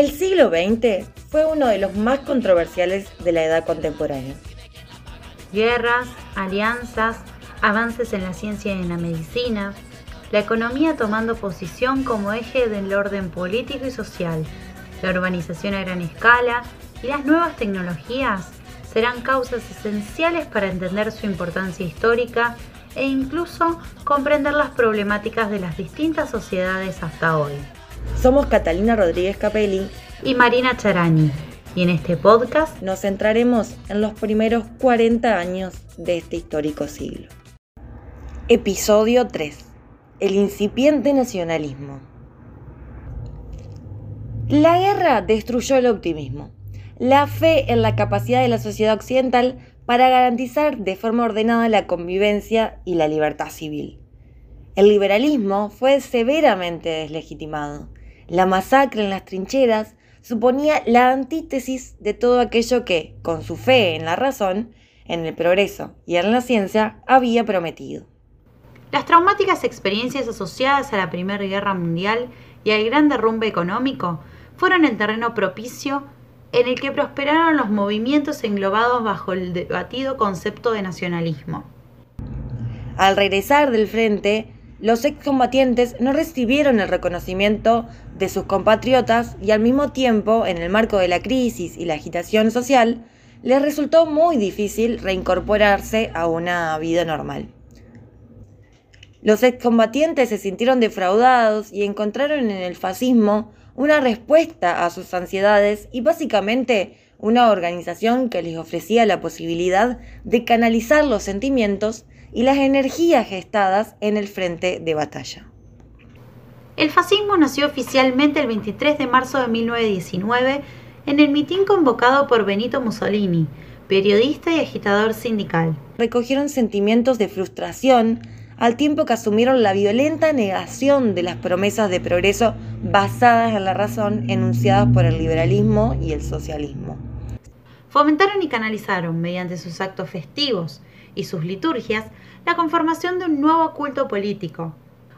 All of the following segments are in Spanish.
El siglo XX fue uno de los más controversiales de la edad contemporánea. Guerras, alianzas, avances en la ciencia y en la medicina, la economía tomando posición como eje del orden político y social, la urbanización a gran escala y las nuevas tecnologías serán causas esenciales para entender su importancia histórica e incluso comprender las problemáticas de las distintas sociedades hasta hoy. Somos Catalina Rodríguez Capelli y Marina Charani, y en este podcast nos centraremos en los primeros 40 años de este histórico siglo. Episodio 3. El incipiente nacionalismo. La guerra destruyó el optimismo, la fe en la capacidad de la sociedad occidental para garantizar de forma ordenada la convivencia y la libertad civil. El liberalismo fue severamente deslegitimado. La masacre en las trincheras suponía la antítesis de todo aquello que, con su fe en la razón, en el progreso y en la ciencia, había prometido. Las traumáticas experiencias asociadas a la Primera Guerra Mundial y al gran derrumbe económico fueron el terreno propicio en el que prosperaron los movimientos englobados bajo el debatido concepto de nacionalismo. Al regresar del frente, los excombatientes no recibieron el reconocimiento de sus compatriotas y al mismo tiempo, en el marco de la crisis y la agitación social, les resultó muy difícil reincorporarse a una vida normal. Los excombatientes se sintieron defraudados y encontraron en el fascismo una respuesta a sus ansiedades y básicamente una organización que les ofrecía la posibilidad de canalizar los sentimientos y las energías gestadas en el frente de batalla. El fascismo nació oficialmente el 23 de marzo de 1919 en el mitin convocado por Benito Mussolini, periodista y agitador sindical. Recogieron sentimientos de frustración al tiempo que asumieron la violenta negación de las promesas de progreso basadas en la razón enunciadas por el liberalismo y el socialismo. Fomentaron y canalizaron, mediante sus actos festivos, y sus liturgias la conformación de un nuevo culto político,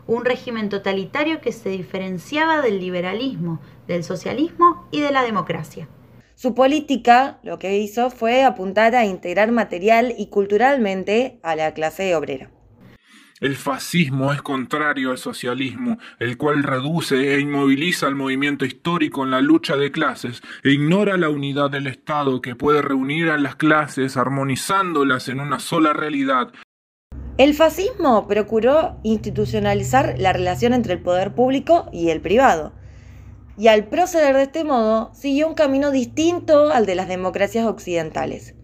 un régimen totalitario que se diferenciaba del liberalismo, del socialismo y de la democracia. Su política lo que hizo fue apuntar a integrar material y culturalmente a la clase obrera. El fascismo es contrario al socialismo, el cual reduce e inmoviliza el movimiento histórico en la lucha de clases e ignora la unidad del Estado que puede reunir a las clases armonizándolas en una sola realidad. El fascismo procuró institucionalizar la relación entre el poder público y el privado. Y al proceder de este modo, siguió un camino distinto al de las democracias occidentales.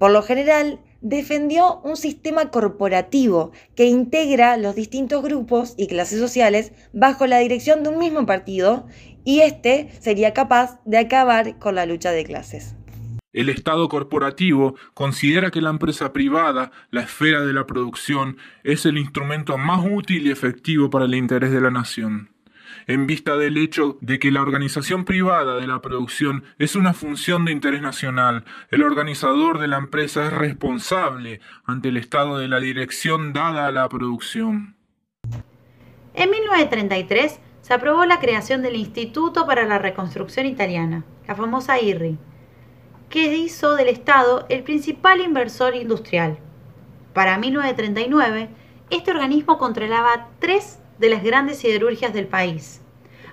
Por lo general, defendió un sistema corporativo que integra los distintos grupos y clases sociales bajo la dirección de un mismo partido y este sería capaz de acabar con la lucha de clases. El Estado corporativo considera que la empresa privada, la esfera de la producción, es el instrumento más útil y efectivo para el interés de la nación en vista del hecho de que la organización privada de la producción es una función de interés nacional. El organizador de la empresa es responsable ante el estado de la dirección dada a la producción. En 1933 se aprobó la creación del Instituto para la Reconstrucción Italiana, la famosa IRRI, que hizo del Estado el principal inversor industrial. Para 1939, este organismo controlaba tres de las grandes siderurgias del país,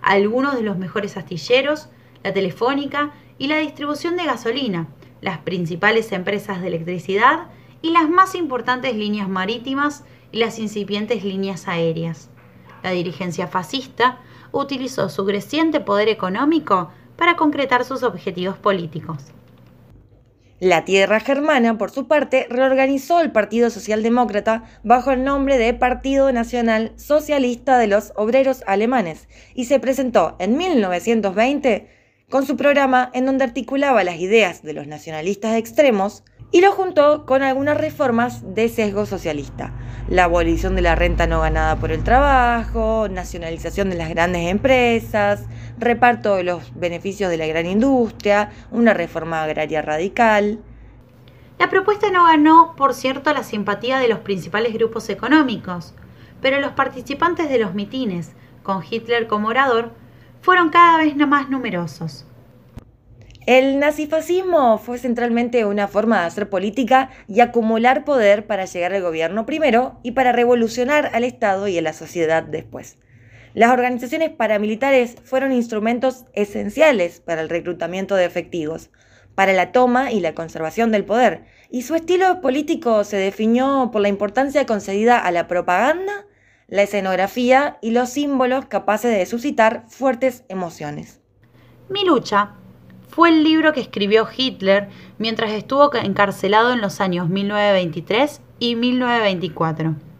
algunos de los mejores astilleros, la telefónica y la distribución de gasolina, las principales empresas de electricidad y las más importantes líneas marítimas y las incipientes líneas aéreas. La dirigencia fascista utilizó su creciente poder económico para concretar sus objetivos políticos. La tierra germana, por su parte, reorganizó el Partido Socialdemócrata bajo el nombre de Partido Nacional Socialista de los Obreros Alemanes y se presentó en 1920 con su programa en donde articulaba las ideas de los nacionalistas extremos y lo juntó con algunas reformas de sesgo socialista. La abolición de la renta no ganada por el trabajo, nacionalización de las grandes empresas, reparto de los beneficios de la gran industria, una reforma agraria radical. La propuesta no ganó, por cierto, la simpatía de los principales grupos económicos, pero los participantes de los mitines, con Hitler como orador, fueron cada vez más numerosos. El nazifascismo fue centralmente una forma de hacer política y acumular poder para llegar al gobierno primero y para revolucionar al Estado y a la sociedad después. Las organizaciones paramilitares fueron instrumentos esenciales para el reclutamiento de efectivos, para la toma y la conservación del poder, y su estilo político se definió por la importancia concedida a la propaganda, la escenografía y los símbolos capaces de suscitar fuertes emociones. Mi lucha fue el libro que escribió Hitler mientras estuvo encarcelado en los años 1923 y 1924.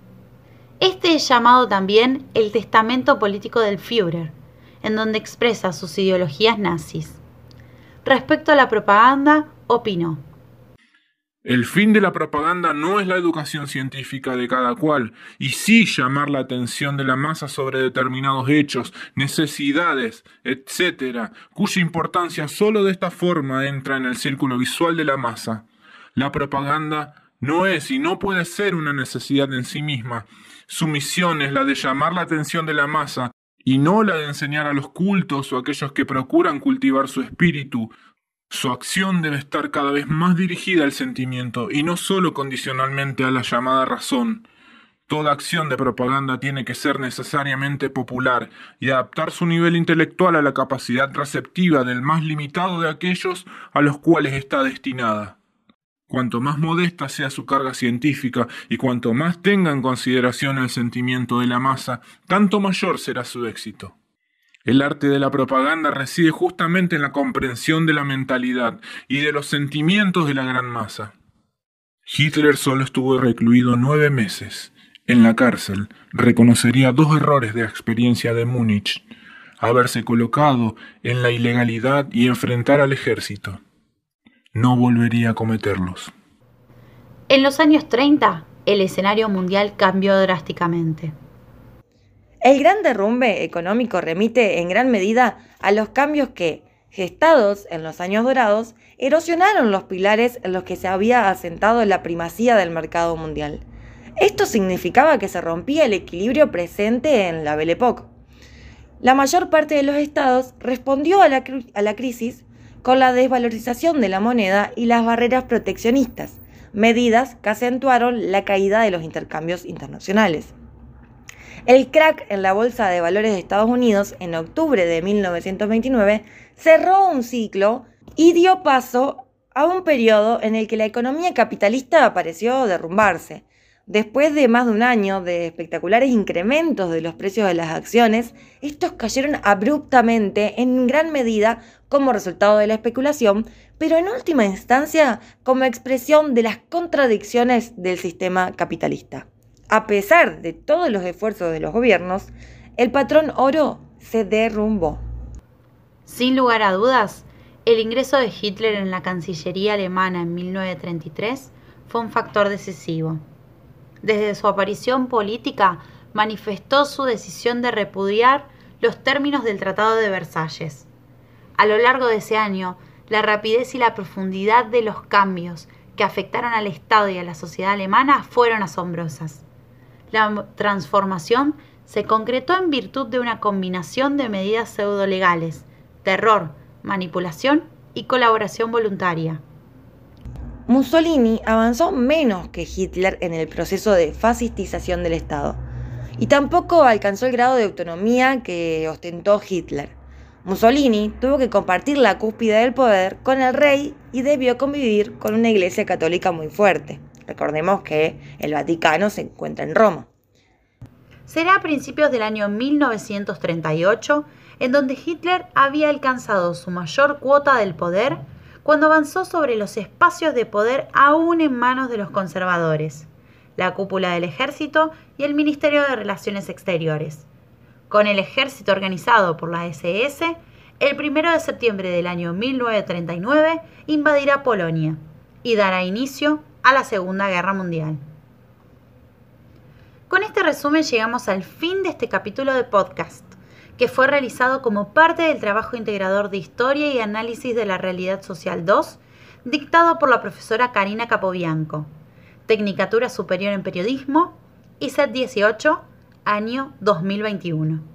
Este es llamado también el testamento político del Führer, en donde expresa sus ideologías nazis. Respecto a la propaganda, opinó. El fin de la propaganda no es la educación científica de cada cual, y sí llamar la atención de la masa sobre determinados hechos, necesidades, etc., cuya importancia sólo de esta forma entra en el círculo visual de la masa. La propaganda no es y no puede ser una necesidad en sí misma. Su misión es la de llamar la atención de la masa y no la de enseñar a los cultos o a aquellos que procuran cultivar su espíritu, su acción debe estar cada vez más dirigida al sentimiento y no sólo condicionalmente a la llamada razón. Toda acción de propaganda tiene que ser necesariamente popular y adaptar su nivel intelectual a la capacidad receptiva del más limitado de aquellos a los cuales está destinada. Cuanto más modesta sea su carga científica y cuanto más tenga en consideración el sentimiento de la masa, tanto mayor será su éxito. El arte de la propaganda reside justamente en la comprensión de la mentalidad y de los sentimientos de la gran masa. Hitler solo estuvo recluido nueve meses. En la cárcel reconocería dos errores de la experiencia de Múnich, haberse colocado en la ilegalidad y enfrentar al ejército. No volvería a cometerlos. En los años 30, el escenario mundial cambió drásticamente. El gran derrumbe económico remite en gran medida a los cambios que, gestados en los años dorados, erosionaron los pilares en los que se había asentado la primacía del mercado mundial. Esto significaba que se rompía el equilibrio presente en la Belle Époque. La mayor parte de los estados respondió a la, a la crisis con la desvalorización de la moneda y las barreras proteccionistas, medidas que acentuaron la caída de los intercambios internacionales. El crack en la Bolsa de Valores de Estados Unidos en octubre de 1929 cerró un ciclo y dio paso a un periodo en el que la economía capitalista pareció derrumbarse. Después de más de un año de espectaculares incrementos de los precios de las acciones, estos cayeron abruptamente en gran medida como resultado de la especulación, pero en última instancia como expresión de las contradicciones del sistema capitalista a pesar de todos los esfuerzos de los gobiernos, el patrón oro se derrumbó. Sin lugar a dudas, el ingreso de Hitler en la Cancillería alemana en 1933 fue un factor decisivo. Desde su aparición política, manifestó su decisión de repudiar los términos del Tratado de Versalles. A lo largo de ese año, la rapidez y la profundidad de los cambios que afectaron al Estado y a la sociedad alemana fueron asombrosas. La transformación se concretó en virtud de una combinación de medidas pseudolegales, terror, manipulación y colaboración voluntaria. Mussolini avanzó menos que Hitler en el proceso de fascistización del Estado y tampoco alcanzó el grado de autonomía que ostentó Hitler. Mussolini tuvo que compartir la cúspide del poder con el rey y debió convivir con una iglesia católica muy fuerte. Recordemos que el Vaticano se encuentra en Roma. Será a principios del año 1938 en donde Hitler había alcanzado su mayor cuota del poder cuando avanzó sobre los espacios de poder aún en manos de los conservadores, la cúpula del ejército y el Ministerio de Relaciones Exteriores. Con el ejército organizado por la SS, el 1 de septiembre del año 1939 invadirá Polonia y dará inicio a la Segunda Guerra Mundial. Con este resumen llegamos al fin de este capítulo de podcast, que fue realizado como parte del trabajo integrador de Historia y Análisis de la Realidad Social 2, dictado por la profesora Karina Capobianco, Tecnicatura Superior en Periodismo, ISET 18, año 2021.